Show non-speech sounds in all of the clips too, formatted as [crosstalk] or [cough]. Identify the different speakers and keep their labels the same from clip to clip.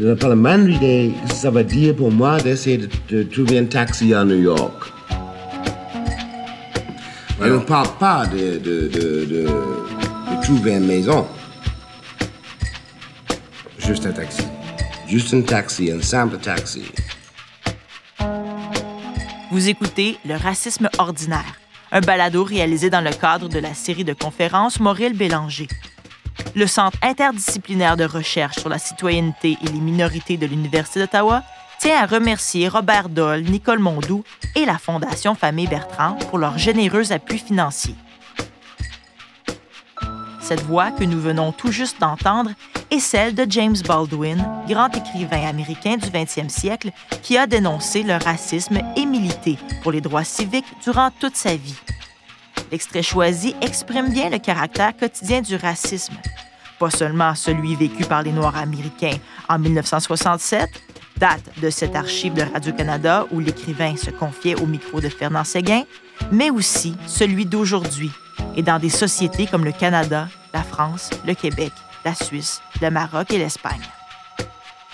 Speaker 1: idée que ça va dire pour moi d'essayer de, trouver un taxi à New York. On ne parle pas de, de, trouver une maison. Juste un taxi. Juste un taxi, un simple taxi.
Speaker 2: Vous écoutez Le racisme ordinaire, un balado réalisé dans le cadre de la série de conférences Maurice Bélanger. Le Centre interdisciplinaire de recherche sur la citoyenneté et les minorités de l'Université d'Ottawa tient à remercier Robert Doll, Nicole Mondou et la Fondation Famille Bertrand pour leur généreux appui financier. Cette voix que nous venons tout juste d'entendre est celle de James Baldwin, grand écrivain américain du 20e siècle qui a dénoncé le racisme et milité pour les droits civiques durant toute sa vie. L'extrait choisi exprime bien le caractère quotidien du racisme, pas seulement celui vécu par les Noirs américains en 1967, date de cette archive de Radio-Canada où l'écrivain se confiait au micro de Fernand Séguin, mais aussi celui d'aujourd'hui et dans des sociétés comme le Canada, la France, le Québec, la Suisse, le Maroc et l'Espagne.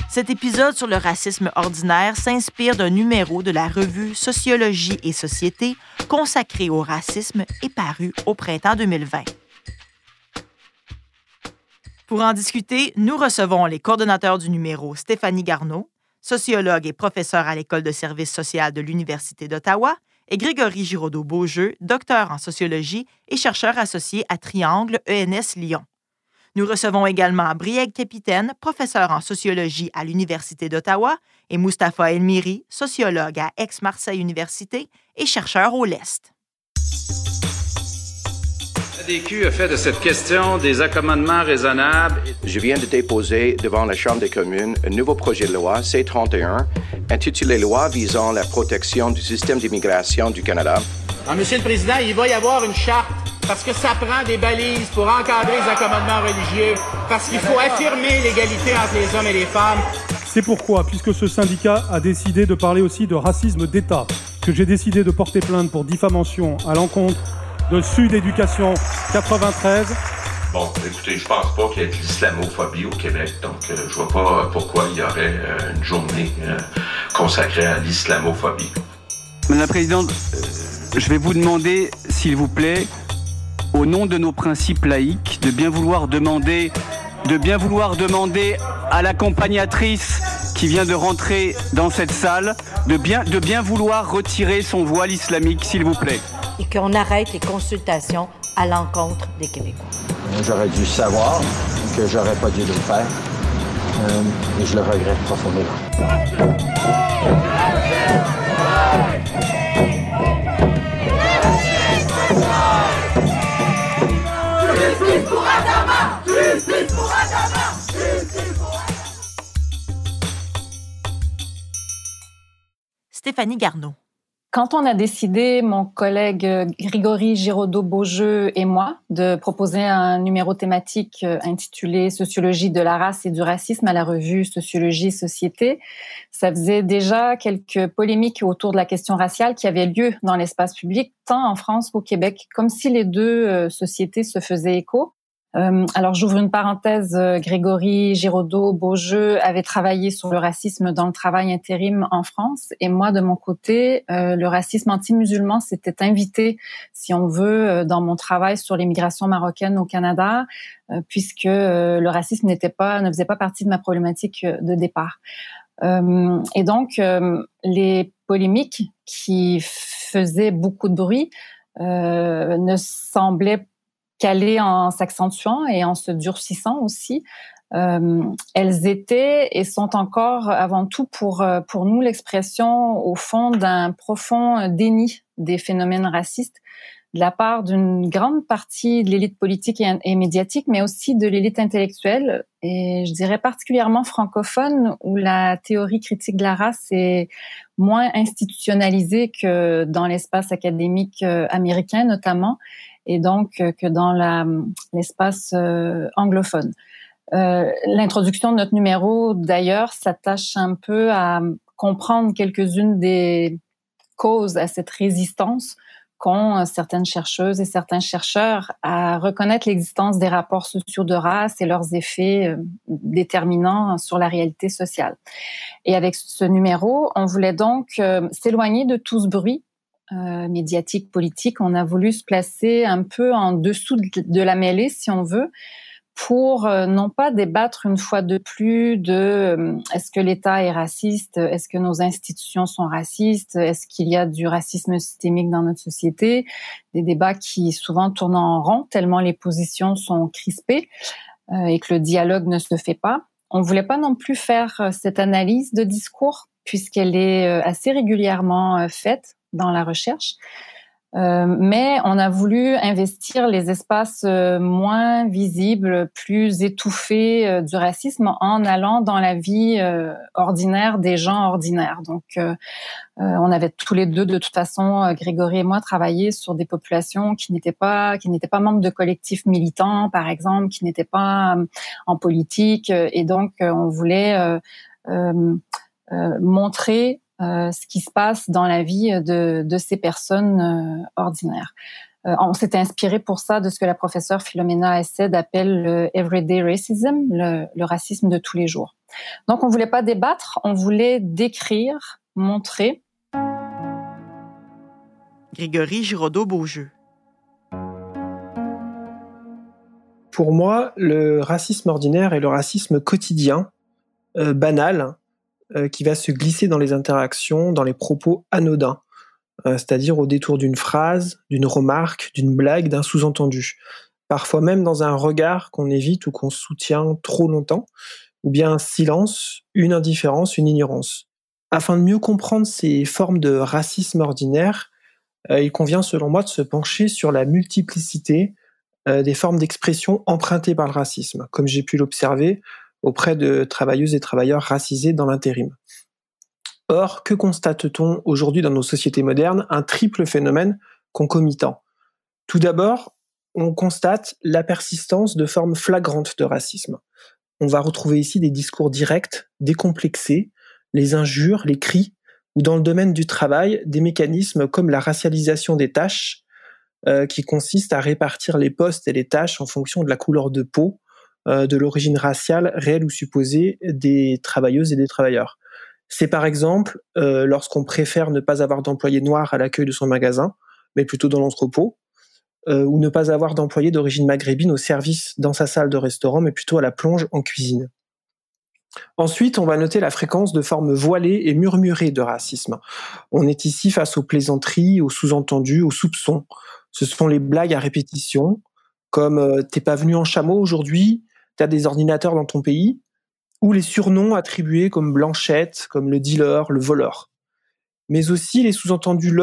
Speaker 2: Cet épisode sur le racisme ordinaire s'inspire d'un numéro de la revue Sociologie et Société consacré au racisme et paru au printemps 2020. Pour en discuter, nous recevons les coordonnateurs du numéro Stéphanie Garneau, sociologue et professeure à l'École de services social de l'Université d'Ottawa, et Grégory Giraudot-Beaujeu, docteur en sociologie et chercheur associé à Triangle ENS Lyon. Nous recevons également Brieg Capitaine, professeur en sociologie à l'Université d'Ottawa, et Mustapha Elmiri, sociologue à Aix-Marseille Université et chercheur au LEST.
Speaker 3: A fait de cette question des accommodements raisonnables.
Speaker 4: Je viens de déposer devant la Chambre des communes un nouveau projet de loi C-31 intitulé Loi visant la protection du système d'immigration du Canada.
Speaker 5: Ah, Monsieur le Président, il va y avoir une charte parce que ça prend des balises pour encadrer les accommodements religieux, parce qu'il faut affirmer l'égalité entre les hommes et les femmes.
Speaker 6: C'est pourquoi, puisque ce syndicat a décidé de parler aussi de racisme d'État, que j'ai décidé de porter plainte pour diffamation à l'encontre de Sud Éducation 93.
Speaker 7: Bon, écoutez, je pense pas qu'il y ait de l'islamophobie au Québec, donc euh, je vois pas pourquoi il y aurait euh, une journée euh, consacrée à l'islamophobie.
Speaker 8: Madame la Présidente, je vais vous demander, s'il vous plaît, au nom de nos principes laïques, de bien vouloir demander, de bien vouloir demander à l'accompagnatrice qui vient de rentrer dans cette salle, de bien, de bien vouloir retirer son voile islamique, s'il vous plaît
Speaker 9: et qu'on arrête les consultations à l'encontre des Québécois.
Speaker 10: J'aurais dû savoir que j'aurais pas dû le faire euh, et je le regrette profondément.
Speaker 2: Stéphanie Garneau.
Speaker 11: Quand on a décidé, mon collègue euh, Grigory Giraudot-Beaujeu et moi, de proposer un numéro thématique euh, intitulé Sociologie de la race et du racisme à la revue Sociologie Société, ça faisait déjà quelques polémiques autour de la question raciale qui avaient lieu dans l'espace public, tant en France qu'au Québec, comme si les deux euh, sociétés se faisaient écho. Euh, alors j'ouvre une parenthèse, euh, Grégory Giraudot Beaujeu avait travaillé sur le racisme dans le travail intérim en France et moi de mon côté, euh, le racisme anti-musulman s'était invité, si on veut, dans mon travail sur l'immigration marocaine au Canada, puisque le racisme n'était pas, ne faisait pas partie de ma problématique de départ. et donc les polémiques qui faisaient beaucoup de bruit ne semblaient qu'aller en s'accentuant et en se durcissant aussi. Euh, elles étaient et sont encore avant tout pour euh, pour nous l'expression au fond d'un profond déni des phénomènes racistes de la part d'une grande partie de l'élite politique et, médiatique, mais aussi de l'élite intellectuelle, et je dirais particulièrement francophone, où la théorie critique de la race est moins institutionnalisée que dans l'espace académique euh, américain notamment, et donc euh, que dans l'espace euh, anglophone. Euh, l'introduction de notre numéro, d'ailleurs, s'attache un peu à comprendre quelques-unes des causes à cette résistance qu'ont certaines chercheuses et certains chercheurs à reconnaître l'existence des rapports sociaux de race et leurs effets déterminants sur la réalité sociale. Et avec ce numéro, on voulait donc s'éloigner de tout ce bruit euh, médiatique, politique. On a voulu se placer un peu en dessous de la mêlée, si on veut, pour euh, non pas débattre une fois de plus de euh, est-ce que l'État est raciste, est-ce que nos institutions sont racistes, est-ce qu'il y a du racisme systémique dans notre société, des débats qui souvent tournent en rond tellement les positions sont crispées euh, et que le dialogue ne se fait pas. On voulait pas non plus faire cette analyse de discours puisqu'elle est assez régulièrement faite dans la recherche. Euh, mais on a voulu investir les espaces euh, moins visibles, plus étouffés euh, du racisme en allant dans la vie ordinaire des gens ordinaires. Donc, on avait tous les deux, de toute façon, Grégory et moi, travaillé sur des populations qui n'étaient pas qui n'étaient pas membres de collectifs militants, par exemple, qui n'étaient pas en politique, et donc on voulait montrer euh, ce qui se passe dans la vie de, de ces personnes euh, ordinaires. Euh, on s'était inspiré pour ça de ce que la professeure Philomena Essed appelle le everyday racism, le, le, racisme de tous les jours. Donc on voulait pas débattre, on voulait décrire, montrer.
Speaker 2: Grégory Giraudot-Beaujeu.
Speaker 12: Pour moi, le racisme ordinaire est le racisme quotidien, euh, banal, euh, qui va se glisser dans les interactions, dans les propos anodins, euh, c'est-à-dire au détour d'une phrase, d'une remarque, d'une blague, d'un sous-entendu. Parfois même dans un regard qu'on évite ou qu'on soutient trop longtemps, ou bien un silence, une indifférence, une ignorance. Afin de mieux comprendre ces formes de racisme ordinaire, euh, il convient selon moi de se pencher sur la multiplicité des formes d'expression empruntées par le racisme. Comme j'ai pu l'observer, auprès de travailleuses et travailleurs racisés dans l'intérim. Or, que constate-t-on aujourd'hui dans nos sociétés modernes? Un triple phénomène concomitant. Tout d'abord, on constate la persistance de formes flagrantes de racisme. On va retrouver ici des discours directs, décomplexés, les injures, les cris, ou dans le domaine du travail, des mécanismes comme la racialisation des tâches, euh, qui consiste à répartir les postes et les tâches en fonction de la couleur de peau, de l'origine raciale réelle ou supposée des travailleuses et des travailleurs. C'est par exemple euh, lorsqu'on préfère ne pas avoir d'employés noirs à l'accueil de son magasin, mais plutôt dans l'entrepôt, euh, ou ne pas avoir d'employés d'origine maghrébine au service dans sa salle de restaurant, mais plutôt à la plonge en cuisine. Ensuite, on va noter la fréquence de formes voilées et murmurées de racisme. On est ici face aux plaisanteries, aux sous-entendus, aux soupçons. Ce sont les blagues à répétition, comme t'es pas venu en chameau aujourd'hui, tu as des ordinateurs dans ton pays, ou les surnoms attribués comme Blanchette, comme le dealer, le voleur. Mais aussi les sous-entendus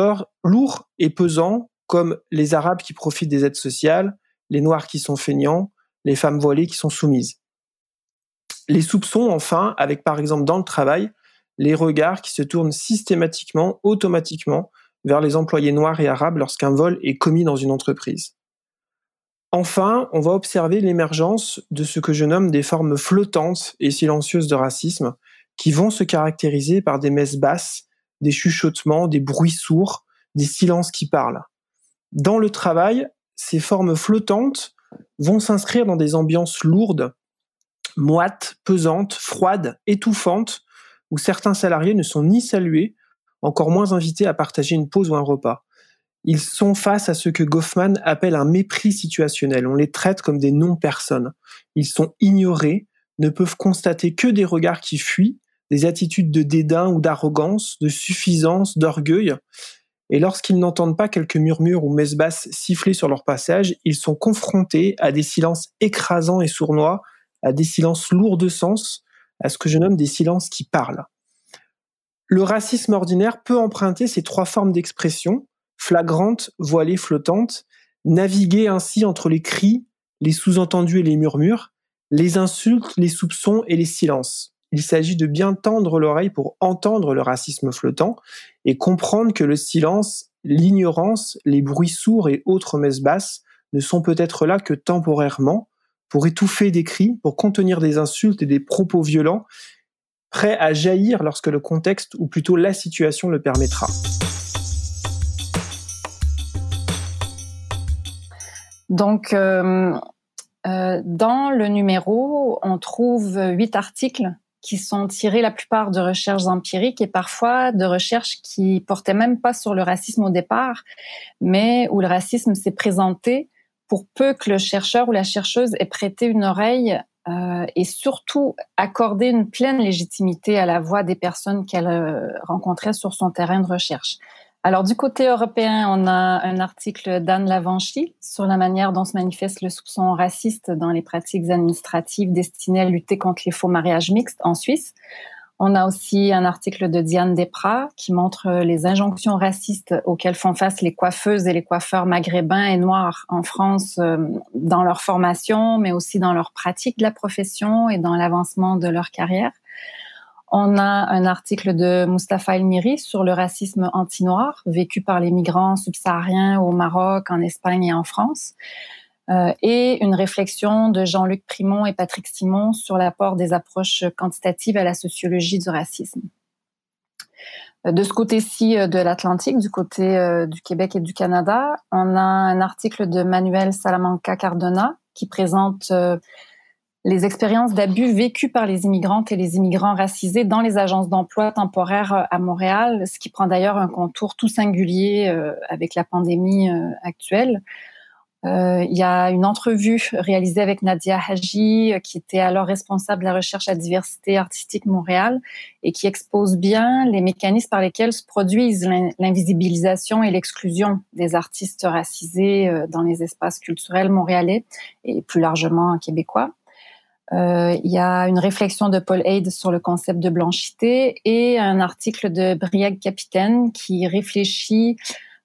Speaker 12: lourds et pesants, comme les Arabes qui profitent des aides sociales, les Noirs qui sont feignants, les femmes voilées qui sont soumises. Les soupçons, enfin, avec par exemple dans le travail, les regards qui se tournent systématiquement, automatiquement, vers les employés noirs et arabes lorsqu'un vol est commis dans une entreprise. Enfin, on va observer l'émergence de ce que je nomme des formes flottantes et silencieuses de racisme, qui vont se caractériser par des messes basses, des chuchotements, des bruits sourds, des silences qui parlent. Dans le travail, ces formes flottantes vont s'inscrire dans des ambiances lourdes, moites, pesantes, froides, étouffantes, où certains salariés ne sont ni salués, encore moins invités à partager une pause ou un repas. Ils sont face à ce que Goffman appelle un mépris situationnel. On les traite comme des non-personnes. Ils sont ignorés, ne peuvent constater que des regards qui fuient, des attitudes de dédain ou d'arrogance, de suffisance, d'orgueil. Et lorsqu'ils n'entendent pas quelques murmures ou messes basses siffler sur leur passage, ils sont confrontés à des silences écrasants et sournois, à des silences lourds de sens, à ce que je nomme des silences qui parlent. Le racisme ordinaire peut emprunter ces trois formes d'expression, flagrante, voilée, flottante, naviguer ainsi entre les cris, les sous-entendus et les murmures, les insultes, les soupçons et les silences. Il s'agit de bien tendre l'oreille pour entendre le racisme flottant et comprendre que le silence, l'ignorance, les bruits sourds et autres messes basses ne sont peut-être là que temporairement, pour étouffer des cris, pour contenir des insultes et des propos violents, prêts à jaillir lorsque le contexte ou plutôt la situation le permettra.
Speaker 11: Donc, euh, euh, dans le numéro, on trouve huit articles qui sont tirés la plupart de recherches empiriques et parfois de recherches qui portaient même pas sur le racisme au départ, mais où le racisme s'est présenté pour peu que le chercheur ou la chercheuse ait prêté une oreille euh, et surtout accorder une pleine légitimité à la voix des personnes qu'elle rencontrait sur son terrain de recherche. Alors du côté européen, on a un article d'Anne Lavanchy sur la manière dont se manifeste le soupçon raciste dans les pratiques administratives destinées à lutter contre les faux mariages mixtes en Suisse. On a aussi un article de Diane Desprats qui montre les injonctions racistes auxquelles font face les coiffeuses et les coiffeurs maghrébins et noirs en France euh, dans leur formation, mais aussi dans leur pratique de la profession et dans l'avancement de leur carrière. On a un article de Mustafa Elmiri sur le racisme anti-noir vécu par les migrants subsahariens au Maroc, en Espagne et en France. Euh, et une réflexion de Jean-Luc Primon et Patrick Simon sur l'apport des approches quantitatives à la sociologie du racisme. Euh, de ce côté-ci euh, de l'Atlantique, du côté du Québec et du Canada, on a un article de Manuel Salamanca Cardona qui présente les expériences d'abus vécues par les immigrantes et les immigrants racisés dans les agences d'emploi temporaires euh, à Montréal, ce qui prend d'ailleurs un contour tout singulier euh, avec la pandémie euh, actuelle. il y a une entrevue réalisée avec Nadia Haji, qui était alors responsable de la recherche à diversité artistique Montréal, et qui expose bien les mécanismes par lesquels se produisent l'invisibilisation et l'exclusion des artistes racisés dans les espaces culturels montréalais et plus largement québécois. Euh, il y a une réflexion de Paul Haid sur le concept de blanchité et un article de Briag Capitaine qui réfléchit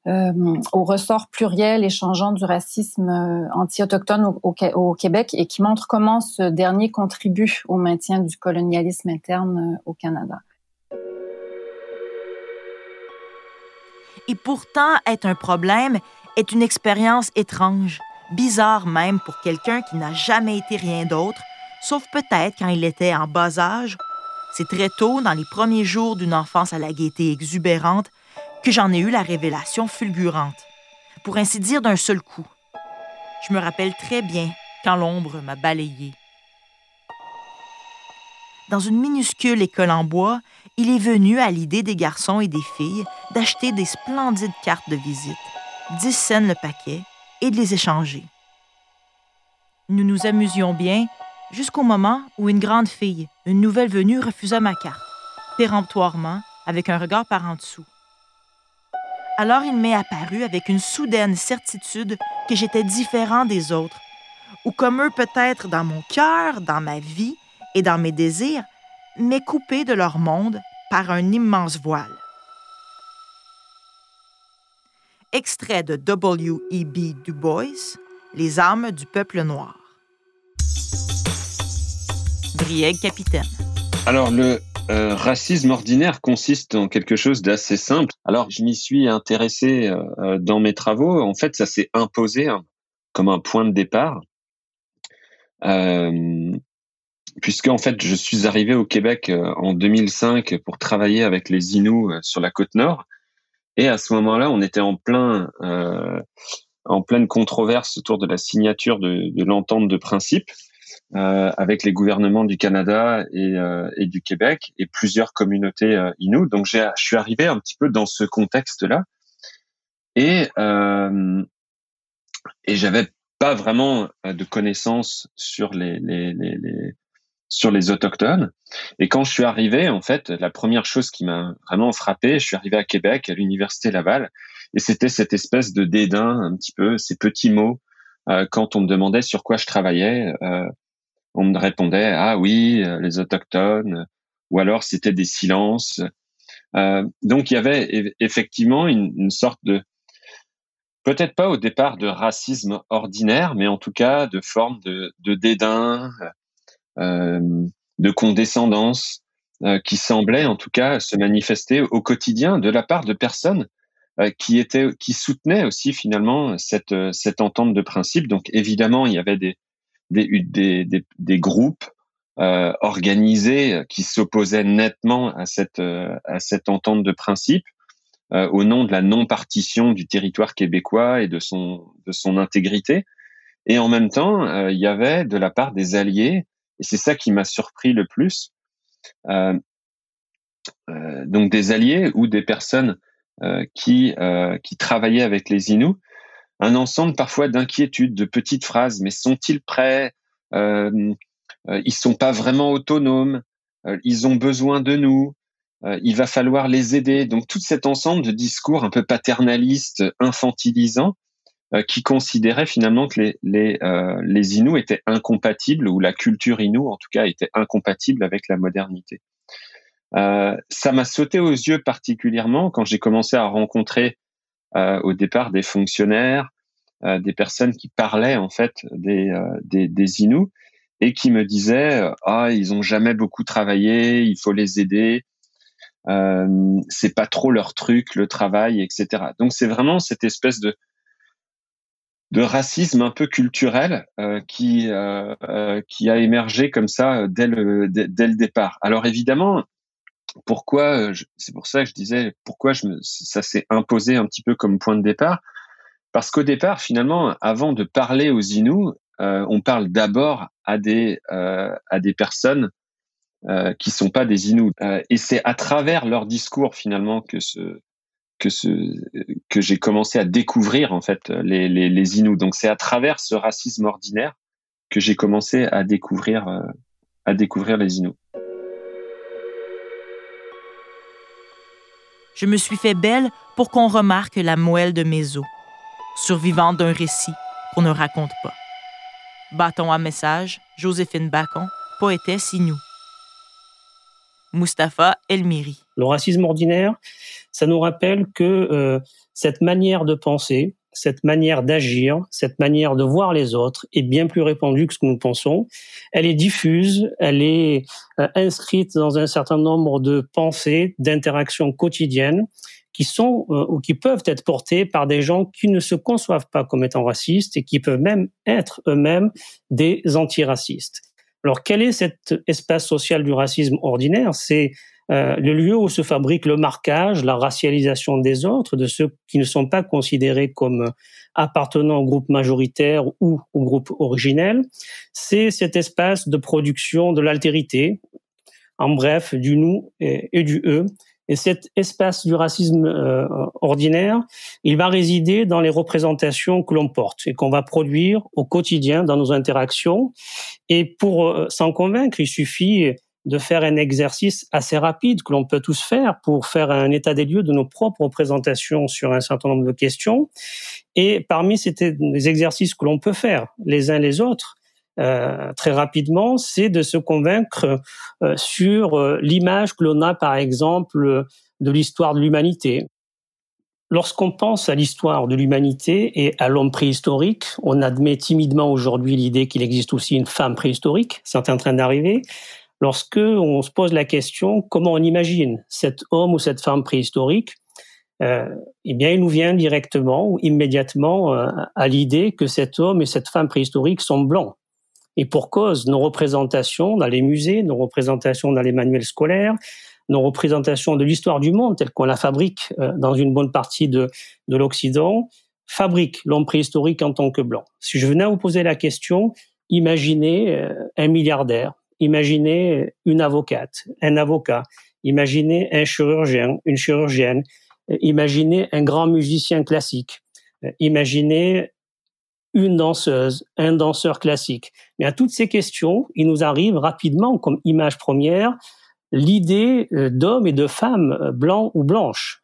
Speaker 11: euh, au ressort pluriel et changeant du racisme euh, anti-autochtone au, Québec et qui montre comment ce dernier contribue au maintien du colonialisme interne au Canada.
Speaker 2: Et pourtant, être un problème est une expérience étrange, bizarre même pour quelqu'un qui n'a jamais été rien d'autre sauf peut-être quand il était en bas âge. C'est très tôt, dans les premiers jours d'une enfance à la gaieté exubérante, que j'en ai eu la révélation fulgurante, pour ainsi dire d'un seul coup. Je me rappelle très bien quand l'ombre m'a balayé. Dans une minuscule école en bois, il est venu à l'idée des garçons et des filles d'acheter des splendides cartes de visite, 10 cents le paquet, et de les échanger. Nous nous amusions bien jusqu'au moment où une grande fille, une nouvelle venue, refusa ma carte, péremptoirement, avec un regard par en dessous. Alors il m'est apparu avec une soudaine certitude que j'étais différent des autres, ou comme eux peut-être dans mon cœur, dans ma vie et dans mes désirs, mais coupé de leur monde par un immense voile. Extrait de W.E.B. Du Bois, Les armes du peuple noir
Speaker 13: Alors, le euh, racisme ordinaire consiste en quelque chose d'assez simple. Alors, je m'y suis intéressé euh, euh, dans mes travaux. En fait, ça s'est imposé hein, comme un point de départ. puisque en fait, je suis arrivé au Québec en 2005 pour travailler avec les Inuits sur la côte nord. Et à ce moment-là, on était en plein en pleine controverse autour de la signature de l'entente de principe. Euh, avec les gouvernements du Canada et, euh, et, du Québec et plusieurs communautés euh. Donc je suis arrivé un petit peu dans ce contexte-là et euh, et j'avais pas vraiment de connaissances sur les, les, les, les, sur les autochtones. Et quand je suis arrivé, en fait, la première chose qui m'a vraiment frappé, je suis arrivé à Québec, à l'université Laval, et c'était cette espèce de dédain, un petit peu, ces petits mots. Euh, quand on me demandait sur quoi je travaillais, euh, on me répondait ah oui euh, les autochtones ou alors c'était des silences. Euh, donc il y avait effectivement une, sorte de peut-être pas au départ de racisme ordinaire mais en tout cas de forme de, dédain euh, de condescendance qui semblait en tout cas se manifester au quotidien de la part de personnes qui qui soutenaient aussi finalement cette cette entente de principe. Donc évidemment il y avait des des, des, des, groupes euh, organisés qui s'opposaient nettement à cette, euh, à cette entente de principe euh, au nom de la non-partition du territoire québécois et de son, de son intégrité. Et en même temps, euh, il y avait de la part des alliés, et c'est ça qui m'a surpris le plus, euh, euh, donc des alliés ou des personnes qui, qui travaillaient avec les Inuits, un ensemble parfois d'inquiétudes, de petites phrases, mais sont-ils prêts euh, Ils sont pas vraiment autonomes, ils ont besoin de nous, il va falloir les aider. Donc tout cet ensemble de discours un peu paternalistes, infantilisants, euh, qui considérait finalement que les, les, euh, les Inuits étaient incompatibles, ou la culture Inou en tout cas était incompatible avec la modernité. Euh, ça m'a sauté aux yeux particulièrement quand j'ai commencé à rencontrer euh, au départ des fonctionnaires, euh, des personnes qui parlaient en fait des, des, des et qui me disaient ah ils ont jamais beaucoup travaillé, il faut les aider, euh, c'est pas trop leur truc le travail, etc. Donc c'est vraiment cette espèce de racisme un peu culturel euh, qui euh, euh, a émergé comme ça dès, le départ. Alors évidemment, pourquoi c'est pour ça que je disais pourquoi je me, ça s'est imposé un petit peu comme point de départ parce qu'au départ finalement avant de parler aux Inuits, on parle d'abord à des à des personnes qui sont pas des Inuits et c'est à travers leur discours finalement que ce que ce que j'ai commencé à découvrir en fait les, les, les. Donc c'est à travers ce racisme ordinaire que j'ai commencé à découvrir euh, à découvrir les Inuits.
Speaker 2: Je me suis fait belle pour qu'on remarque la moelle de mes os, survivante d'un récit qu'on ne raconte pas. Bâton à message, Joséphine Bacon, poétesse Inou. Mustapha Elmiri.
Speaker 14: Le racisme ordinaire, ça nous rappelle que euh, cette manière de penser, cette manière d'agir, cette manière de voir les autres est bien plus répandue que ce que nous pensons. Elle est diffuse, elle est euh, inscrite dans un certain nombre de pensées, d'interactions quotidiennes qui sont euh, ou qui peuvent être portées par des gens qui ne se conçoivent pas comme étant racistes et qui peuvent même être eux-mêmes des antiracistes. Alors quel est cet espace social du racisme ordinaire? C'est euh, le lieu où se fabrique le marquage, la racialisation des autres, de ceux qui ne sont pas considérés comme appartenant au groupe majoritaire ou au groupe originel. C'est cet espace de production de l'altérité, en bref, du nous et, du eux. Et cet espace du racisme euh, ordinaire, il va résider dans les représentations que l'on porte et qu'on va produire au quotidien dans nos interactions. Et pour euh, s'en convaincre, il suffit de faire un exercice assez rapide que l'on peut tous faire pour faire un état des lieux de nos propres représentations sur un certain nombre de questions. Et parmi ces exercices que l'on peut faire les uns les autres, euh, très rapidement, c'est de se convaincre euh, sur euh, l'image que l'on a, par exemple, de l'histoire de l'humanité. Lorsqu'on pense à l'histoire de l'humanité et à l'homme préhistorique, on admet timidement aujourd'hui l'idée qu'il existe aussi une femme préhistorique, c'est en train d'arriver, lorsque on se pose la question comment on imagine cet homme ou cette femme préhistorique, euh, eh bien, il nous vient directement ou immédiatement euh, à l'idée que cet homme et cette femme préhistorique sont blancs. Et pour cause, nos représentations dans les musées, nos représentations dans les manuels scolaires, nos représentations de l'histoire du monde telles qu'on la fabrique euh, dans une bonne partie de, de l'Occident, fabriquent l'homme préhistorique en tant que blanc. Si je venais à vous poser la question, imaginez euh, un milliardaire Imaginez une avocate, un avocat, imaginez un chirurgien, une chirurgienne, imaginez un grand musicien classique, imaginez une danseuse, un danseur classique. Mais à toutes ces questions, il nous arrive rapidement comme image première l'idée euh, d'hommes et de femmes euh, blancs ou blanches.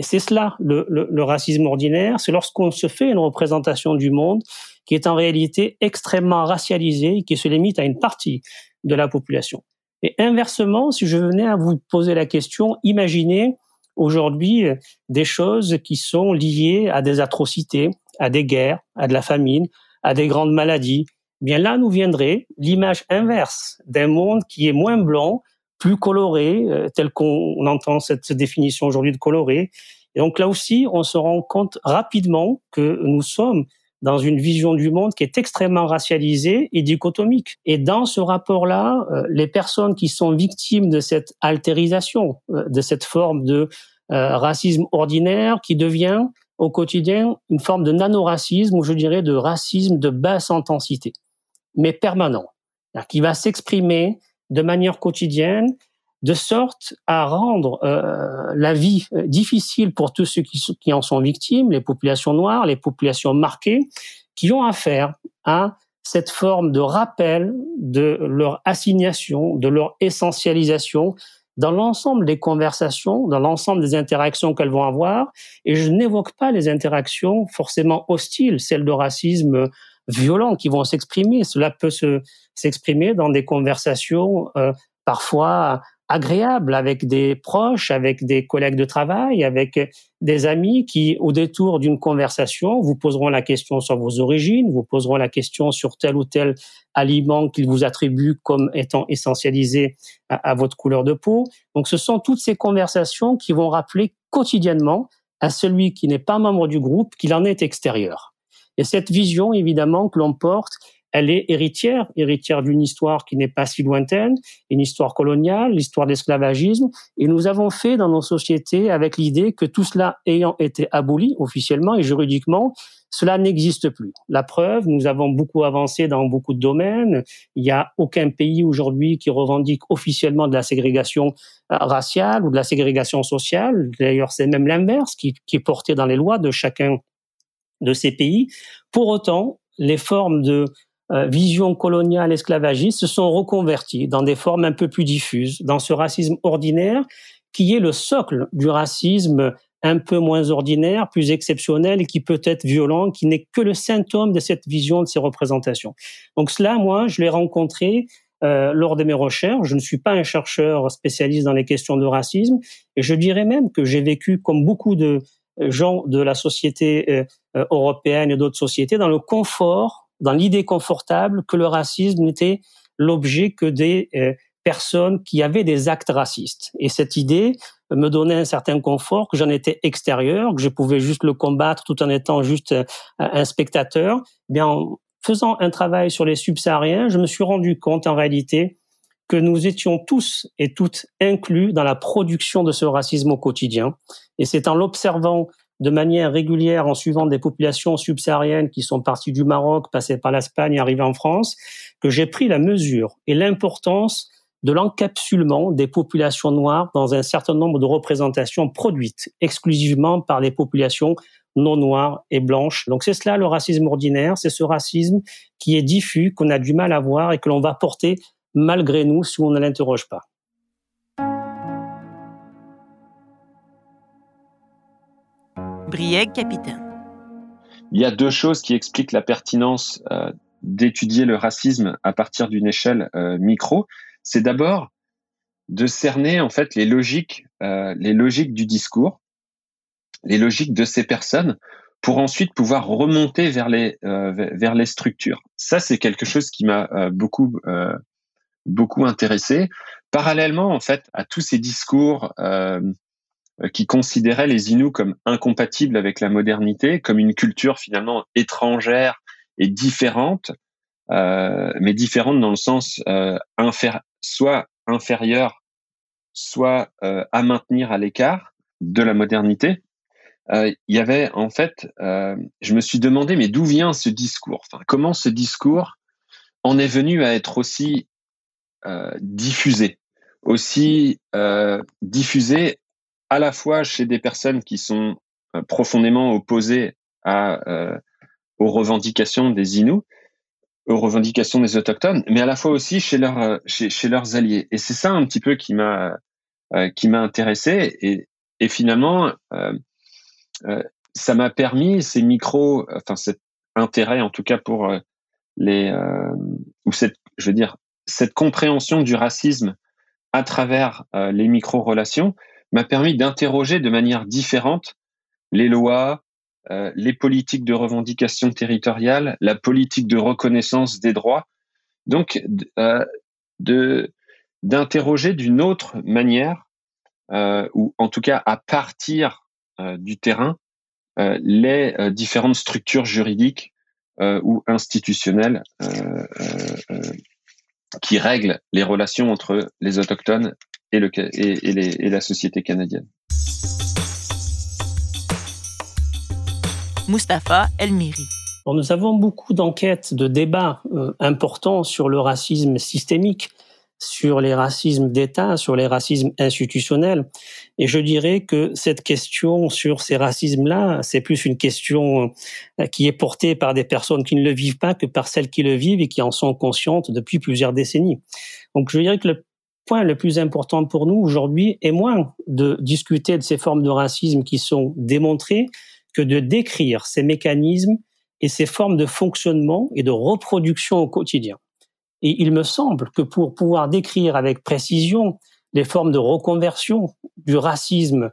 Speaker 14: C'est cela, le, le racisme ordinaire, c'est lorsqu'on se fait une représentation du monde qui est en réalité extrêmement racialisée qui se limite à une partie de la population. Et inversement, si je venais à vous poser la question, imaginez aujourd'hui des choses qui sont liées à des atrocités, à des guerres, à de la famine, à des grandes maladies. Eh bien là, nous viendrait l'image inverse d'un monde qui est moins blanc, plus coloré, euh, tel qu'on entend cette définition aujourd'hui de coloré. Et donc là aussi, on se rend compte rapidement que nous sommes dans une vision du monde qui est extrêmement racialisée et dichotomique. Et dans ce rapport-là, euh, les personnes qui sont victimes de cette altérisation, euh, de cette forme de euh, racisme ordinaire qui devient au quotidien une forme de nanoracisme ou je dirais de racisme de basse intensité, mais permanent, qui va s'exprimer de manière quotidienne de sorte à rendre euh, la vie euh, difficile pour tous ceux qui, en sont victimes, les populations noires, les populations marquées, qui ont affaire à cette forme de rappel de leur assignation, de leur essentialisation dans l'ensemble des conversations, dans l'ensemble des interactions qu'elles vont avoir. Et je n'évoque pas les interactions forcément hostiles, celles de racisme violent qui vont s'exprimer. Cela peut se, s'exprimer dans des conversations euh, parfois agréable avec des proches, avec des collègues de travail, avec des amis qui, au détour d'une conversation, vous poseront la question sur vos origines, vous poseront la question sur tel ou tel aliment qu'ils vous attribuent comme étant essentialisé à, votre couleur de peau. Donc, ce sont toutes ces conversations qui vont rappeler quotidiennement à celui qui n'est pas membre du groupe qu'il en est extérieur. Et cette vision, évidemment, que l'on porte, elle est héritière, héritière d'une histoire qui n'est pas si lointaine, une histoire coloniale, l'histoire d'esclavagisme. Et nous avons fait dans nos sociétés avec l'idée que tout cela ayant été aboli officiellement et juridiquement, cela n'existe plus. La preuve, nous avons beaucoup avancé dans beaucoup de domaines. Il n'y a aucun pays aujourd'hui qui revendique officiellement de la ségrégation euh, raciale ou de la ségrégation sociale. D'ailleurs, c'est même l'inverse qui, qui est porté dans les lois de chacun de ces pays. Pour autant, les formes de vision coloniale esclavagiste se sont reconvertis dans des formes un peu plus diffuses, dans ce racisme ordinaire qui est le socle du racisme un peu moins ordinaire, plus exceptionnel et qui peut être violent, qui n'est que le symptôme de cette vision, de ces représentations. Donc cela, moi, je l'ai rencontré euh, lors de mes recherches. Je ne suis pas un chercheur spécialiste dans les questions de racisme et je dirais même que j'ai vécu comme beaucoup de gens de la société euh, européenne et d'autres sociétés dans le confort dans l'idée confortable que le racisme n'était l'objet que des euh, personnes qui avaient des actes racistes. Et cette idée me donnait un certain confort, que j'en étais extérieur, que je pouvais juste le combattre tout en étant juste euh, un spectateur. Eh bien, en faisant un travail sur les subsahariens, je me suis rendu compte en réalité que nous étions tous et toutes inclus dans la production de ce racisme au quotidien. Et c'est en l'observant de manière régulière en suivant des populations subsahariennes qui sont parties du Maroc, passées par l'Espagne, arrivées en France, que j'ai pris la mesure et l'importance de l'encapsulement des populations noires dans un certain nombre de représentations produites exclusivement par les populations non noires et blanches. Donc c'est cela le racisme ordinaire, c'est ce racisme qui est diffus, qu'on a du mal à voir et que l'on va porter malgré nous si on ne l'interroge pas.
Speaker 2: Capitaine.
Speaker 13: Il y a deux choses qui expliquent la pertinence euh, d'étudier le racisme à partir d'une échelle euh, micro. C'est d'abord de cerner en fait les logiques, euh, les logiques du discours, les logiques de ces personnes, pour ensuite pouvoir remonter vers les vers les structures. Ça, c'est quelque chose qui m'a beaucoup beaucoup intéressé. Parallèlement, en fait, à tous ces discours qui considérait les Inuits comme incompatibles avec la modernité, comme une culture finalement étrangère et différente, euh, mais différente dans le sens euh, soit inférieure, soit euh, à maintenir à l'écart de la modernité. Il y avait en fait, je me suis demandé, mais d'où vient ce discours? Comment ce discours en est venu à être aussi diffusé, aussi diffusé à la fois chez des personnes qui sont euh, profondément opposées à, euh, aux revendications des Inuits, aux revendications des autochtones, mais à la fois aussi chez, leurs euh, chez, leurs alliés. Et c'est ça un petit peu qui m'a qui m'a intéressé et, et finalement ça m'a permis ces micros, enfin cet intérêt en tout cas pour les ou cette je veux dire cette compréhension du racisme à travers les micro relations m'a permis d'interroger de manière différente les lois, euh, les politiques de revendication territoriale, la politique de reconnaissance des droits. Donc, euh, d'interroger d'une autre manière, euh, ou en tout cas à partir du terrain, les différentes structures juridiques ou institutionnelles qui règlent les relations entre les autochtones et, le, et, et, les, et la société canadienne.
Speaker 2: Mustapha Elmiri.
Speaker 14: nous avons beaucoup d'enquêtes, de débats euh, importants sur le racisme systémique, sur les racismes d'État, sur les racismes institutionnels. Et je dirais que cette question sur ces racismes-là, c'est plus une question euh, qui est portée par des personnes qui ne le vivent pas que par celles qui le vivent et qui en sont conscientes depuis plusieurs décennies. Donc je dirais que le point le plus important pour nous aujourd'hui est moins de discuter de ces formes de racisme qui sont démontrées que de décrire ces mécanismes et ces formes de fonctionnement et de reproduction au quotidien. Et il me semble que pour pouvoir décrire avec précision les formes de reconversion du racisme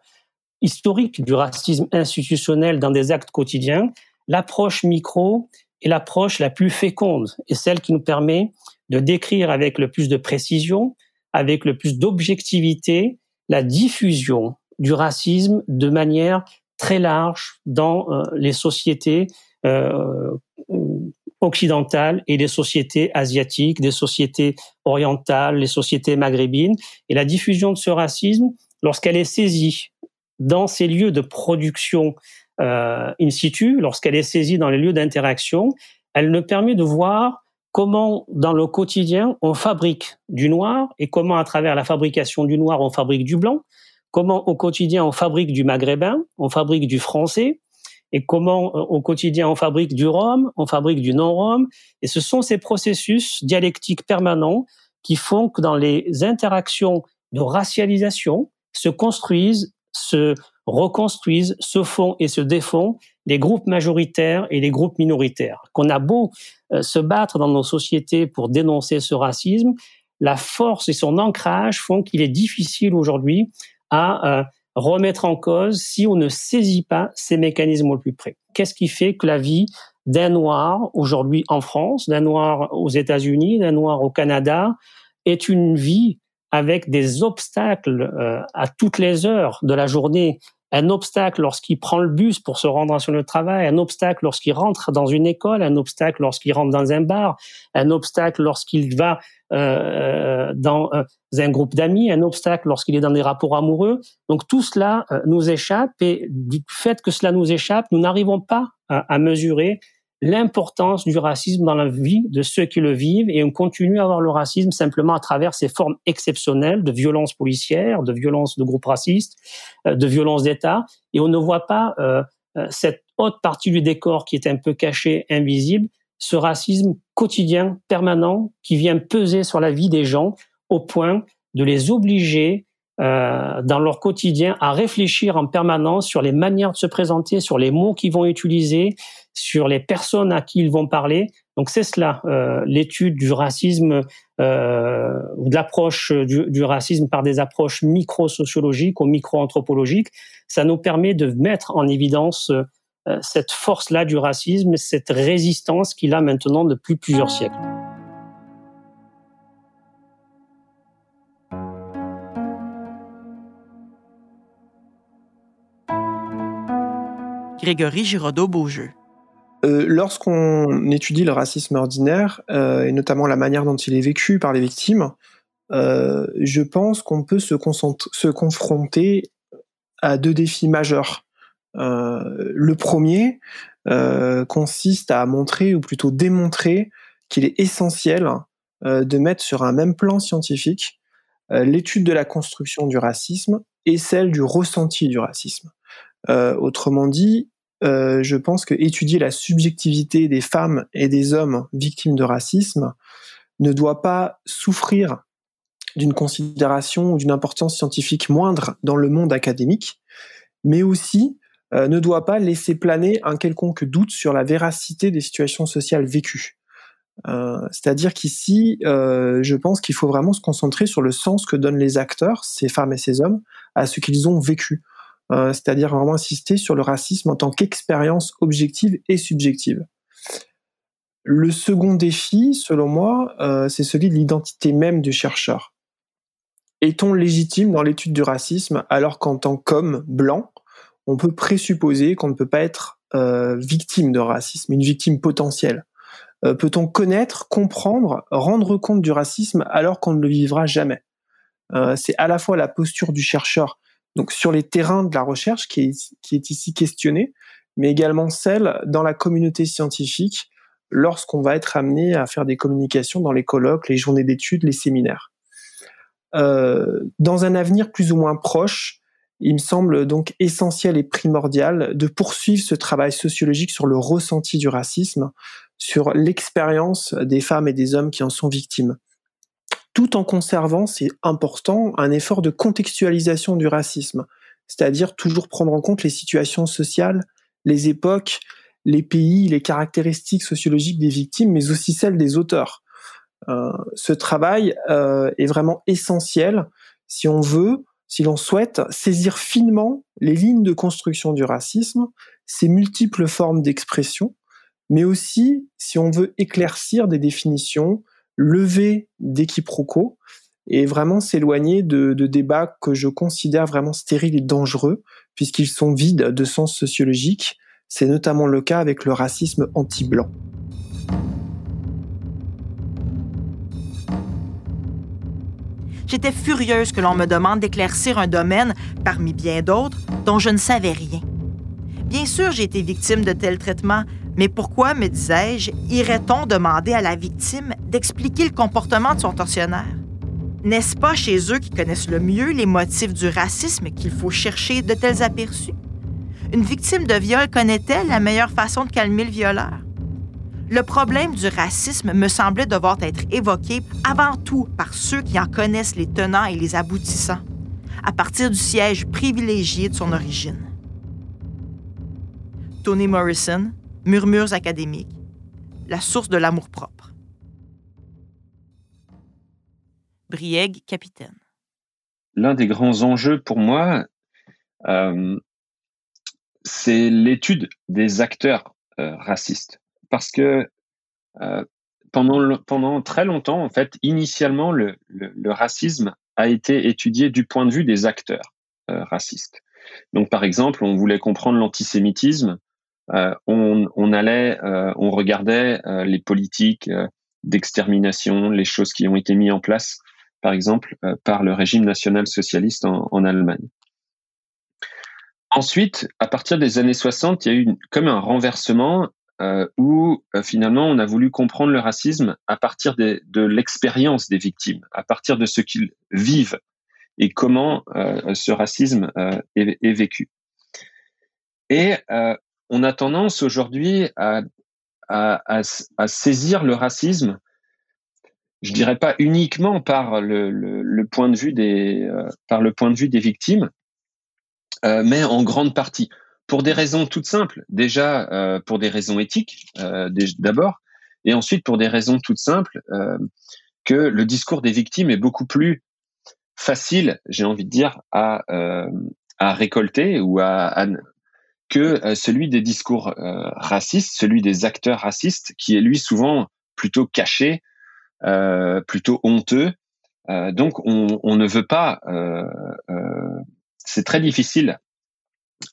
Speaker 14: historique, du racisme institutionnel dans des actes quotidiens, l'approche micro est l'approche la plus féconde et celle qui nous permet de décrire avec le plus de précision, avec le plus d'objectivité, la diffusion du racisme de manière très large dans euh, les sociétés euh, occidentales et les sociétés asiatiques, des sociétés orientales, les sociétés maghrébines. Et la diffusion de ce racisme, lorsqu'elle est saisie dans ces lieux de production euh, in situ, lorsqu'elle est saisie dans les lieux d'interaction, elle nous permet de voir comment dans le quotidien on fabrique du noir et comment à travers la fabrication du noir on fabrique du blanc, comment au quotidien on fabrique du maghrébin, on fabrique du français, et comment euh, au quotidien on fabrique du rhum, on fabrique du non-rhum. Et ce sont ces processus dialectiques permanents qui font que dans les interactions de racialisation se construisent, se reconstruisent, se font et se défont les groupes majoritaires et les groupes minoritaires. Qu'on a beau euh, se battre dans nos sociétés pour dénoncer ce racisme, la force et son ancrage font qu'il est difficile aujourd'hui à euh, remettre en cause si on ne saisit pas ces mécanismes au plus près. Qu'est-ce qui fait que la vie d'un noir aujourd'hui en France, d'un noir aux États-Unis, d'un noir au Canada est une vie avec des obstacles euh, à toutes les heures de la journée un obstacle lorsqu'il prend le bus pour se rendre sur le travail, un obstacle lorsqu'il rentre dans une école, un obstacle lorsqu'il rentre dans un bar, un obstacle lorsqu'il va euh, euh dans euh, un groupe d'amis, un obstacle lorsqu'il est dans des rapports amoureux. Donc tout cela euh, nous échappe et du fait que cela nous échappe, nous n'arrivons pas à, à mesurer l'importance du racisme dans la vie de ceux qui le vivent et on continue à avoir le racisme simplement à travers ces formes exceptionnelles de violence policière, de violence de groupes racistes, euh, de violence d'État. Et on ne voit pas euh, euh, cette haute partie du décor qui est un peu cachée, invisible, ce racisme quotidien, permanent, qui vient peser sur la vie des gens au point de les obliger euh, dans leur quotidien à réfléchir en permanence sur les manières de se présenter, sur les mots qu'ils vont utiliser, sur les personnes à qui ils vont parler. Donc c'est cela, euh, l'étude du racisme euh, ou de l'approche du, du, racisme par des approches micro-sociologiques ou micro-anthropologiques. Ça nous permet de mettre en évidence euh, cette force-là du racisme, cette résistance qu'il a maintenant depuis plusieurs siècles.
Speaker 2: Grégory Giraudot-Beaujeu.
Speaker 12: Euh, Lorsqu'on étudie le racisme ordinaire, euh, et notamment la manière dont il est vécu par les victimes, euh, je pense qu'on peut se, confronter à deux défis majeurs. Le premier consiste à montrer, ou plutôt démontrer, qu'il est essentiel de mettre sur un même plan scientifique l'étude de la construction du racisme et celle du ressenti du racisme. Autrement dit, euh, je pense que étudier la subjectivité des femmes et des hommes victimes de racisme ne doit pas souffrir d'une considération ou d'une importance scientifique moindre dans le monde académique, mais aussi euh, ne doit pas laisser planer un quelconque doute sur la véracité des situations sociales vécues. Euh, C'est-à-dire qu'ici, je pense qu'il faut vraiment se concentrer sur le sens que donnent les acteurs, ces femmes et ces hommes, à ce qu'ils ont vécu. Euh, c'est-à-dire vraiment insister sur le racisme en tant qu'expérience objective et subjective. Le second défi, selon moi, euh, c'est celui de l'identité même du chercheur. Est-on légitime dans l'étude du racisme alors qu'en tant qu'homme blanc, on peut présupposer qu'on ne peut pas être euh, victime de racisme, une victime potentielle? Peut-on connaître, comprendre, rendre compte du racisme alors qu'on ne le vivra jamais? C'est à la fois la posture du chercheur donc sur les terrains de la recherche qui est, ici questionné, mais également celle dans la communauté scientifique lorsqu'on va être amené à faire des communications dans les colloques, les journées d'études, les séminaires. Euh, dans un avenir plus ou moins proche, il me semble donc essentiel et primordial de poursuivre ce travail sociologique sur le ressenti du racisme, sur l'expérience des femmes et des hommes qui en sont victimes. Tout en conservant, c'est important, un effort de contextualisation du racisme, c'est-à-dire toujours prendre en compte les situations sociales, les époques, les pays, les caractéristiques sociologiques des victimes, mais aussi celles des auteurs. Euh, ce travail euh, est vraiment essentiel si on veut, si l'on souhaite saisir finement les lignes de construction du racisme, ses multiples formes d'expression, mais aussi si on veut éclaircir des définitions, lever des quiproquos et vraiment s'éloigner de, de, débats que je considère vraiment stériles et dangereux, puisqu'ils sont vides de sens sociologique. C'est notamment le cas avec le racisme anti-blanc.
Speaker 2: J'étais furieuse que l'on me demande d'éclaircir un domaine, parmi bien d'autres, dont je ne savais rien. Bien sûr, j'ai été victime de tels traitements, mais pourquoi, me disais-je, irait-on demander à la victime d'expliquer le comportement de son tortionnaire? N'est-ce pas chez eux qui connaissent le mieux les motifs du racisme qu'il faut chercher de tels aperçus? Une victime de viol connaît-elle la meilleure façon de calmer le violeur? Le problème du racisme me semblait devoir être évoqué avant tout par ceux qui en connaissent les tenants et les aboutissants, à partir du siège privilégié de son origine. Toni Morrison, Murmures académiques, la source de l'amour-propre. Brieg, capitaine.
Speaker 13: L'un des grands enjeux pour moi, euh, c'est l'étude des acteurs euh, racistes parce que euh, pendant, pendant très longtemps, en fait, initialement, le, racisme a été étudié du point de vue des acteurs racistes. Donc, par exemple, on voulait comprendre l'antisémitisme, euh, on, allait, euh, on regardait euh, les politiques d'extermination, les choses qui ont été mises en place, par exemple, par le régime national-socialiste en, Allemagne. Ensuite, à partir des années 60, il y a eu comme un renversement où finalement on a voulu comprendre le racisme à partir de l'expérience des victimes, à partir de ce qu'ils vivent et comment ce racisme est, vécu. Et on a tendance aujourd'hui à, saisir le racisme, je dirais pas uniquement par le, point de vue des par le point de vue des victimes, mais en grande partie pour des raisons toutes simples. Déjà, euh, pour des raisons éthiques, euh, d'abord, et ensuite pour des raisons toutes simples, euh, que le discours des victimes est beaucoup plus facile, j'ai envie de dire, à, à récolter ou à, que celui des discours racistes, celui des acteurs racistes, qui est lui souvent plutôt caché, plutôt honteux. donc on, ne veut pas. c'est très difficile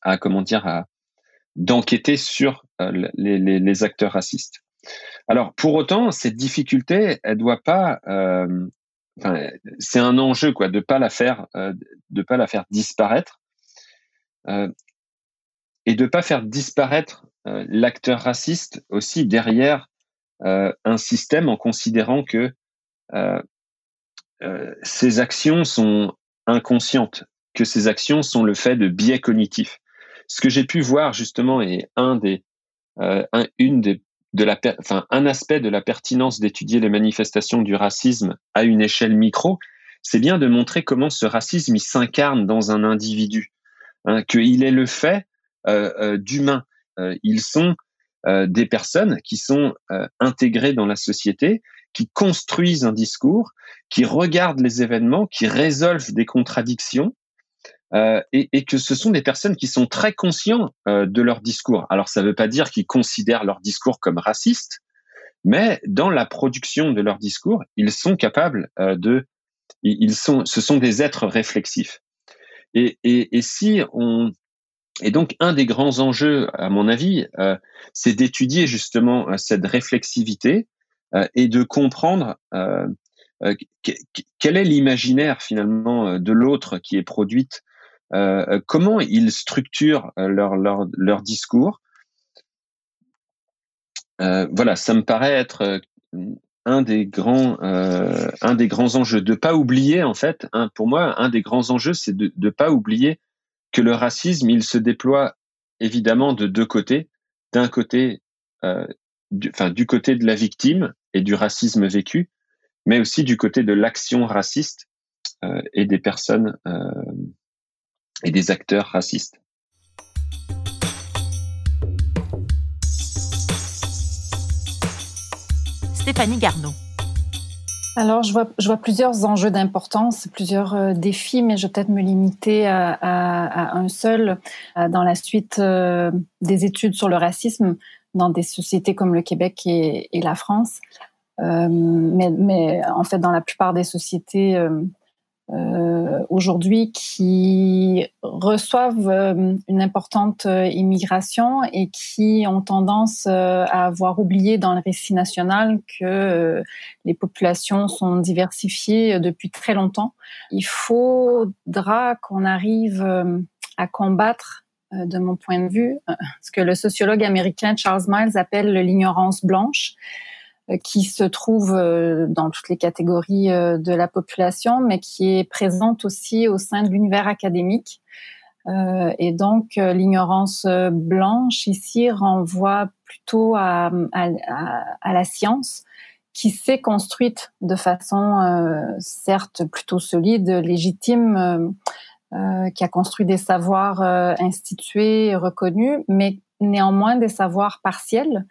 Speaker 13: à comment dire à d'enquêter sur euh, les, acteurs racistes. Alors pour autant, cette difficulté, elle doit pas, euh, c'est un enjeu quoi, de pas la faire, euh, de pas la faire disparaître euh, et de pas faire disparaître euh, l'acteur raciste aussi derrière un système en considérant que ces actions sont inconscientes que ces actions sont le fait de biais cognitifs. Ce que j'ai pu voir justement est un des, euh, un, une des, de la, enfin, un aspect de la pertinence d'étudier les manifestations du racisme à une échelle micro, c'est bien de montrer comment ce racisme s'incarne dans un individu, hein, qu'il est le fait euh, euh, d'humains. Euh, ils sont euh, des personnes qui sont euh, intégrées dans la société, qui construisent un discours, qui regardent les événements, qui résolvent des contradictions euh, et, que ce sont des personnes qui sont très conscients euh, de leur discours. Alors ça ne veut pas dire qu'ils considèrent leur discours comme raciste, mais dans la production de leur discours, ils sont capables euh, de, ils sont, ce sont des êtres réflexifs. Et si on, et donc un des grands enjeux, à mon avis, euh, c'est d'étudier justement euh, cette réflexivité et de comprendre quel est l'imaginaire finalement de l'autre qui est produite euh, euh, comment ils structurent euh, leur, leur, leur discours, voilà, ça me paraît être un des grands, un des grands enjeux. De pas oublier, en fait, pour moi, un des grands enjeux, c'est de ne pas oublier que le racisme, il se déploie évidemment de deux côtés. D'un côté, du, enfin, du côté de la victime et du racisme vécu, mais aussi du côté de l'action raciste euh, et des personnes euh, et des acteurs racistes.
Speaker 2: Stéphanie Garneau.
Speaker 11: Alors, je vois, plusieurs enjeux d'importance, plusieurs euh, défis, mais je vais peut-être me limiter à, un seul. Dans la suite des études sur le racisme, dans des sociétés comme le Québec et, la France. Euh, mais, en fait, dans la plupart des sociétés euh, euh, aujourd'hui qui reçoivent une importante immigration et qui ont tendance à avoir oublié dans le récit national que les populations sont diversifiées depuis très longtemps. Il faudra qu'on arrive à combattre euh, de mon point de vue, euh, ce que le sociologue américain Charles Miles appelle l'ignorance blanche, euh, qui se trouve dans toutes les catégories de la population, mais qui est présente aussi au sein de l'univers académique. Et donc, l'ignorance blanche ici renvoie plutôt à, la science, qui s'est construite de façon certes plutôt solide, légitime, euh, qui a construit des savoirs euh, institués et reconnus, mais néanmoins des savoirs partiels, euh,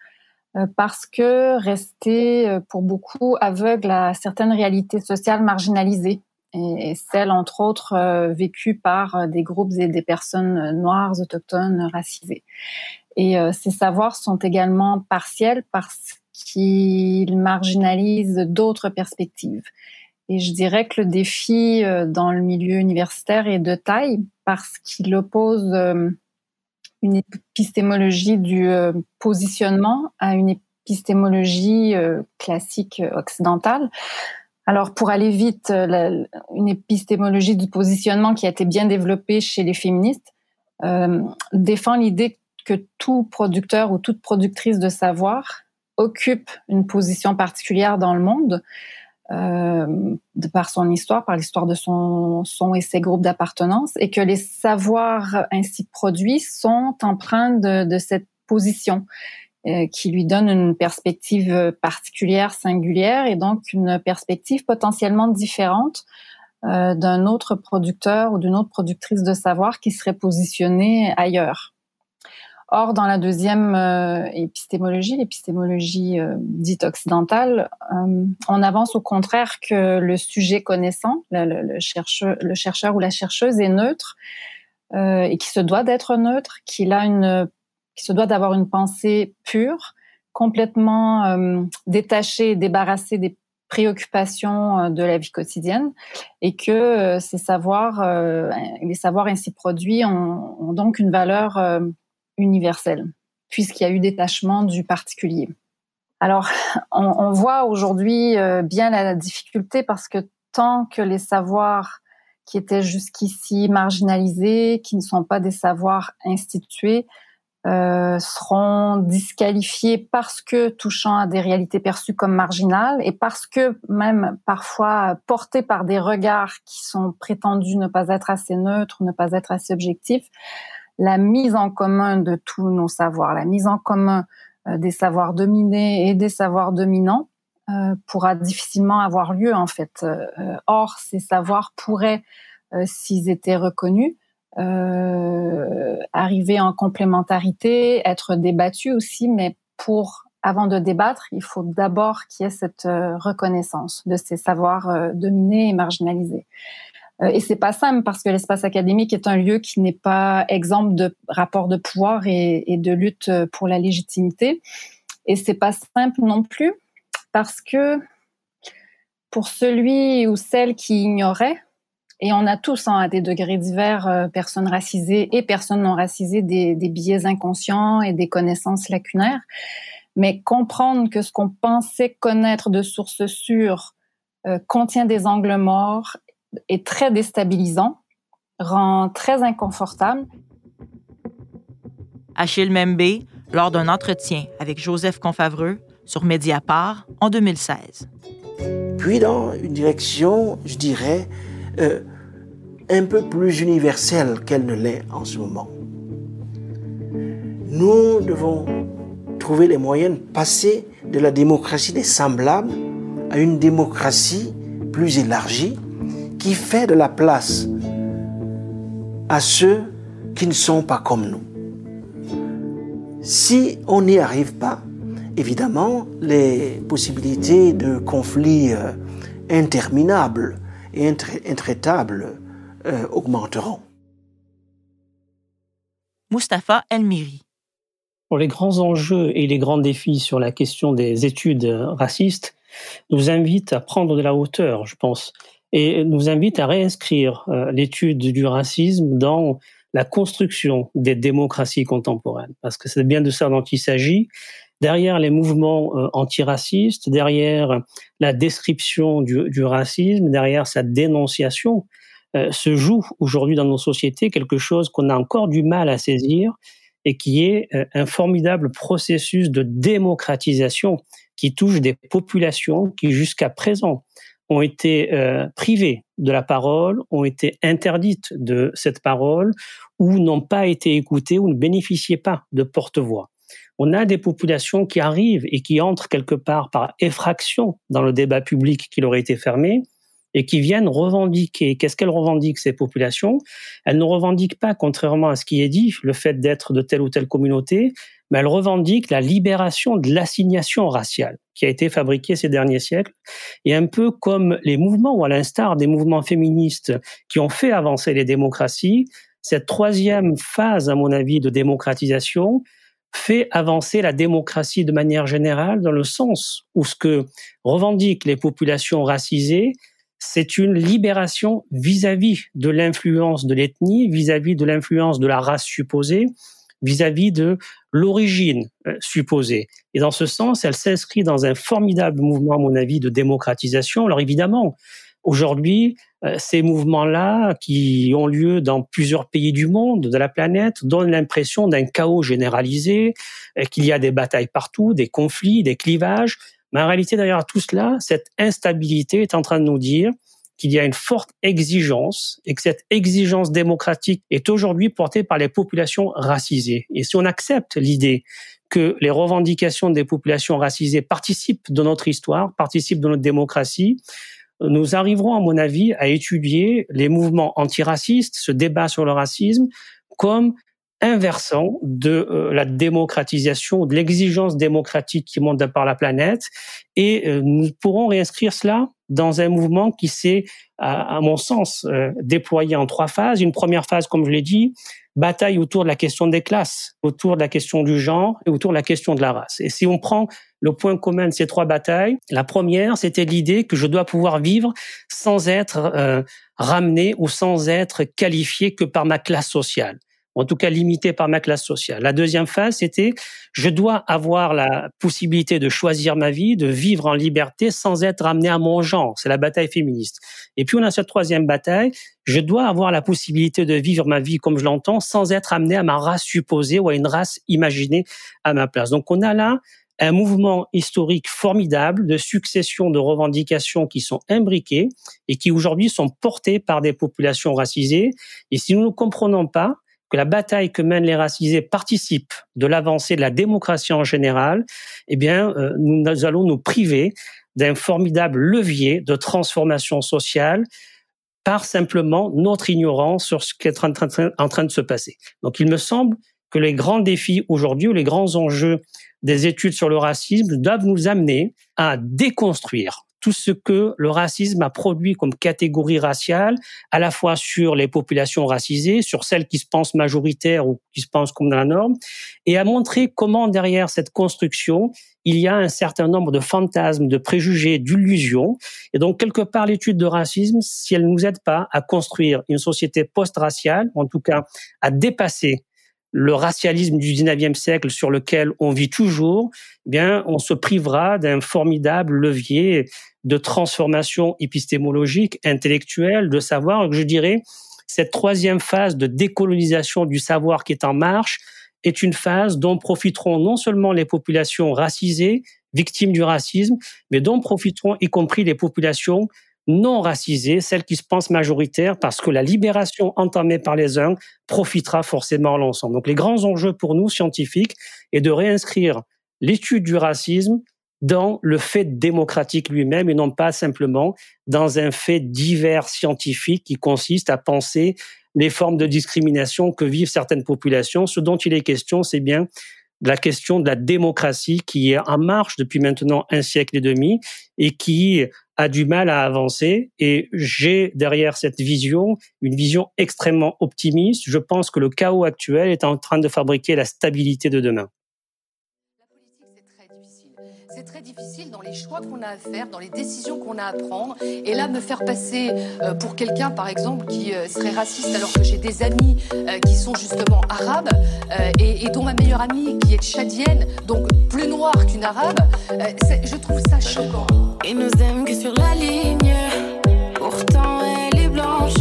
Speaker 11: parce que restés pour beaucoup aveugles à certaines réalités sociales marginalisées, et, celles entre autres vécues par des groupes et des personnes noires, autochtones, racisées. Et ces savoirs sont également partiels parce qu'ils marginalisent d'autres perspectives. Et je dirais que le défi euh, dans le milieu universitaire est de taille parce qu'il oppose euh, une épistémologie du euh, positionnement à une épistémologie classique occidentale. Alors pour aller vite, une épistémologie du positionnement qui a été bien développée chez les féministes défend l'idée que tout producteur ou toute productrice de savoir occupe une position particulière dans le monde euh, de par son histoire, par l'histoire de son, son et ses groupes d'appartenance, et que les savoirs ainsi produits sont empreints de, de cette position euh, qui lui donne une perspective particulière, singulière, et donc une perspective potentiellement différente euh, d'un autre producteur ou d'une autre productrice de savoir qui serait positionnée ailleurs. Or, dans la deuxième euh, épistémologie, l'épistémologie euh, dite occidentale, euh, on avance au contraire que le sujet connaissant, le, chercheur, ou la chercheuse est neutre et qui se doit d'être neutre, qu'il a une, qui se doit d'avoir une pensée pure, complètement détachée débarrassée des préoccupations de la vie quotidienne et que ces savoirs, les savoirs ainsi produits ont donc une valeur universel, puisqu'il y a eu détachement du particulier. Alors, [laughs] on, voit aujourd'hui euh, bien la, difficulté parce que tant que les savoirs qui étaient jusqu'ici marginalisés, qui ne sont pas des savoirs institués, euh, seront disqualifiés parce que touchant à des réalités perçues comme marginales et parce que même parfois portés par des regards qui sont prétendus ne pas être assez neutres, ne pas être assez objectifs, la mise en commun de tous nos savoirs, la mise en commun euh, des savoirs dominés et des savoirs dominants euh, pourra difficilement avoir lieu en fait. Euh, or, ces savoirs pourraient, s'ils étaient reconnus, arriver en complémentarité, être débattus aussi, mais pour avant de débattre, il faut d'abord qu'il y ait cette reconnaissance de ces savoirs dominés et marginalisés. Euh, et c'est pas simple parce que l'espace académique est un lieu qui n'est pas exemple de rapport de pouvoir et, de lutte pour la légitimité. Et c'est pas simple non plus parce que pour celui ou celle qui ignorait, et on a tous hein, à des degrés divers, euh, personnes racisées et personnes non racisées, des, biais inconscients et des connaissances lacunaires, mais comprendre que ce qu'on pensait connaître de sources sûres euh, contient des angles morts est très déstabilisant, rend très inconfortable.
Speaker 2: Achille Membe, lors d'un entretien avec Joseph Confavreux sur Mediapart en 2016.
Speaker 15: Puis dans une direction, je dirais, euh, un peu plus universelle qu'elle ne l'est en ce moment. Nous devons trouver les moyens de passer de la démocratie des semblables à une démocratie plus élargie qui fait de la place à ceux qui ne sont pas comme nous. Si on n'y arrive pas, évidemment, les possibilités de conflits euh, interminables et intraitables euh, augmenteront.
Speaker 2: Mustapha Elmiri.
Speaker 14: Pour les grands enjeux et les grands défis sur la question des études racistes, nous invite à prendre de la hauteur, je pense, et nous invite à réinscrire euh, l'étude du racisme dans la construction des démocraties contemporaines, parce que c'est bien de ça dont il s'agit. Derrière les mouvements euh, antiracistes, derrière la description du, racisme, derrière sa dénonciation, euh, se joue aujourd'hui dans nos sociétés quelque chose qu'on a encore du mal à saisir et qui est un formidable processus de démocratisation qui touche des populations qui jusqu'à présent ont été euh, privées de la parole, ont été interdites de cette parole ou n'ont pas été écoutées ou ne bénéficiaient pas de porte-voix. On a des populations qui arrivent et qui entrent quelque part par effraction dans le débat public qui leur a été fermé, et qui viennent revendiquer. Qu'est-ce qu'elles revendiquent, ces populations? Elles ne revendiquent pas, contrairement à ce qui est dit, le fait d'être de telle ou telle communauté, mais elles revendiquent la libération de l'assignation raciale qui a été fabriquée ces derniers siècles. Et un peu comme les mouvements, ou à l'instar des mouvements féministes qui ont fait avancer les démocraties, cette troisième phase, à mon avis, de démocratisation fait avancer la démocratie de manière générale dans le sens où ce que revendiquent les populations racisées, c'est une libération vis-à-vis de l'influence de l'ethnie, vis-à-vis de l'influence de la race supposée, vis-à-vis de l'origine euh, supposée. Et dans ce sens, elle s'inscrit dans un formidable mouvement, à mon avis, de démocratisation. Alors évidemment, aujourd'hui, euh, ces mouvements-là, qui ont lieu dans plusieurs pays du monde, de la planète, donnent l'impression d'un chaos généralisé, euh, qu'il y a des batailles partout, des conflits, des clivages. Mais en réalité, derrière tout cela, cette instabilité est en train de nous dire qu'il y a une forte exigence et que cette exigence démocratique est aujourd'hui portée par les populations racisées. Et si on accepte l'idée que les revendications des populations racisées participent de notre histoire, participent de notre démocratie, nous arriverons, à mon avis, à étudier les mouvements antiracistes, ce débat sur le racisme, comme inversant de euh, la démocratisation, de l'exigence démocratique qui monte par la planète. Et euh, nous pourrons réinscrire cela dans un mouvement qui s'est, à, mon sens, euh, déployé en trois phases. Une première phase, comme je l'ai dit, bataille autour de la question des classes, autour de la question du genre et autour de la question de la race. Et si on prend le point commun de ces trois batailles, la première, c'était l'idée que je dois pouvoir vivre sans être ramené ou sans être qualifié que par ma classe sociale en tout cas limité par ma classe sociale. La deuxième phase, c'était je dois avoir la possibilité de choisir ma vie, de vivre en liberté sans être amené à mon genre. C'est la bataille féministe. Et puis on a cette troisième bataille, je dois avoir la possibilité de vivre ma vie comme je l'entends sans être amené à ma race supposée ou à une race imaginée à ma place. Donc on a là un mouvement historique formidable de succession de revendications qui sont imbriquées et qui aujourd'hui sont portées par des populations racisées. Et si nous ne comprenons pas, que la bataille que mènent les racisés participe de l'avancée de la démocratie en général, eh bien, euh, nous allons nous priver d'un formidable levier de transformation sociale par simplement notre ignorance sur ce qui est en train, de se passer. Donc, il me semble que les grands défis aujourd'hui ou les grands enjeux des études sur le racisme doivent nous amener à déconstruire tout ce que le racisme a produit comme catégorie raciale, à la fois sur les populations racisées, sur celles qui se pensent majoritaires ou qui se pensent comme dans la norme, et à montrer comment derrière cette construction, il y a un certain nombre de fantasmes, de préjugés, d'illusions. Et donc, quelque part, l'étude de racisme, si elle ne nous aide pas à construire une société post-raciale, en tout cas à dépasser le racialisme du 19e siècle sur lequel on vit toujours, eh bien, on se privera d'un formidable levier de transformation épistémologique, intellectuelle, de savoir. Je dirais, cette troisième phase de décolonisation du savoir qui est en marche, est une phase dont profiteront non seulement les populations racisées, victimes du racisme, mais dont profiteront y compris les populations non racisées, celles qui se pensent majoritaires, parce que la libération entamée par les uns profitera forcément à l'ensemble. Donc les grands enjeux pour nous, scientifiques, est de réinscrire l'étude du racisme dans le fait démocratique lui-même et non pas simplement dans un fait divers scientifique qui consiste à penser les formes de discrimination que vivent certaines populations. Ce dont il est question, c'est bien la question de la démocratie qui est en marche depuis maintenant un siècle et demi et qui a du mal à avancer. Et j'ai derrière cette vision une vision extrêmement optimiste. Je pense que le chaos actuel est en train de fabriquer la stabilité de demain.
Speaker 16: Très difficile dans les choix qu'on a à faire, dans les décisions qu'on a à prendre. Et là, me faire passer euh, pour quelqu'un, par exemple, qui euh, serait raciste, alors que j'ai des amis euh, qui sont justement arabes, et, dont ma meilleure amie qui est tchadienne, donc plus noire qu'une arabe, je trouve ça choquant.
Speaker 17: Nous aiment que sur la ligne, pourtant elle est blanche.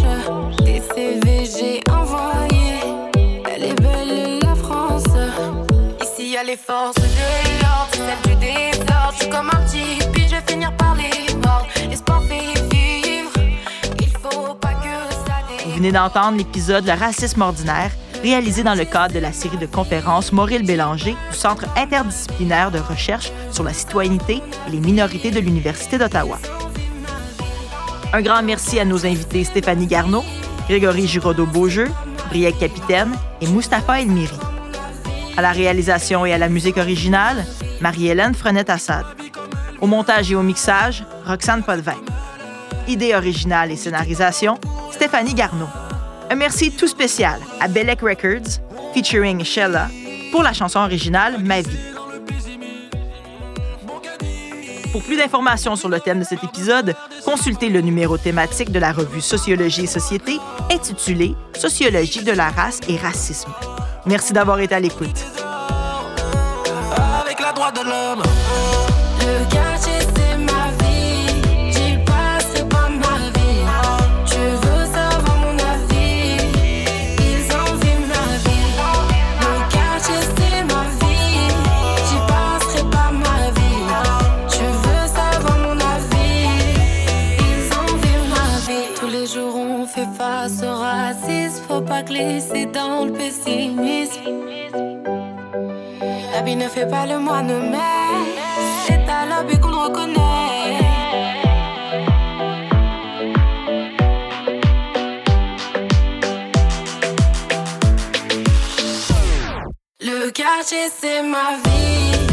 Speaker 17: Des elle est belle la France. Ici il y a les forces de comme un je vais finir par les morts. Fait il faut pas que ça
Speaker 2: Vous venez d'entendre l'épisode Le racisme ordinaire réalisé dans le cadre de la série de conférences Maurice Bélanger du Centre interdisciplinaire de recherche sur la citoyenneté et les minorités de l'Université d'Ottawa. Un grand merci à nos invités Stéphanie Garneau, Grégory Giraudot-Beaujeu, Briette Capitaine et Mustapha Elmiri. À la réalisation et à la musique originale, Marie-Hélène Frenette-Assad. Au montage et au mixage, Roxane Potvin. Idée originale et scénarisation, Stéphanie Garneau. Un merci tout spécial à Belek Records, featuring Shella, pour la chanson originale Ma vie. Pour plus d'informations sur le thème de cet épisode, consultez le numéro thématique de la revue Sociologie et Société intitulé Sociologie de la race et racisme. Merci d'avoir été à l'écoute.
Speaker 17: Avec la droite de l'homme. Le quartier, c'est ma vie. J'y passe pas ma vie. Tu veux savoir mon avis. Ils envient ma vie. Le quartier, c'est ma vie. J'y passerai pas ma vie. Tu veux savoir mon avis. Ils envient ma vie. Tous les jours, on fait face au racisme. Faut pas glisser La vie ne fait pas le moine, mais c'est à l'objet qu'on reconnaît. Le quartier, c'est ma vie.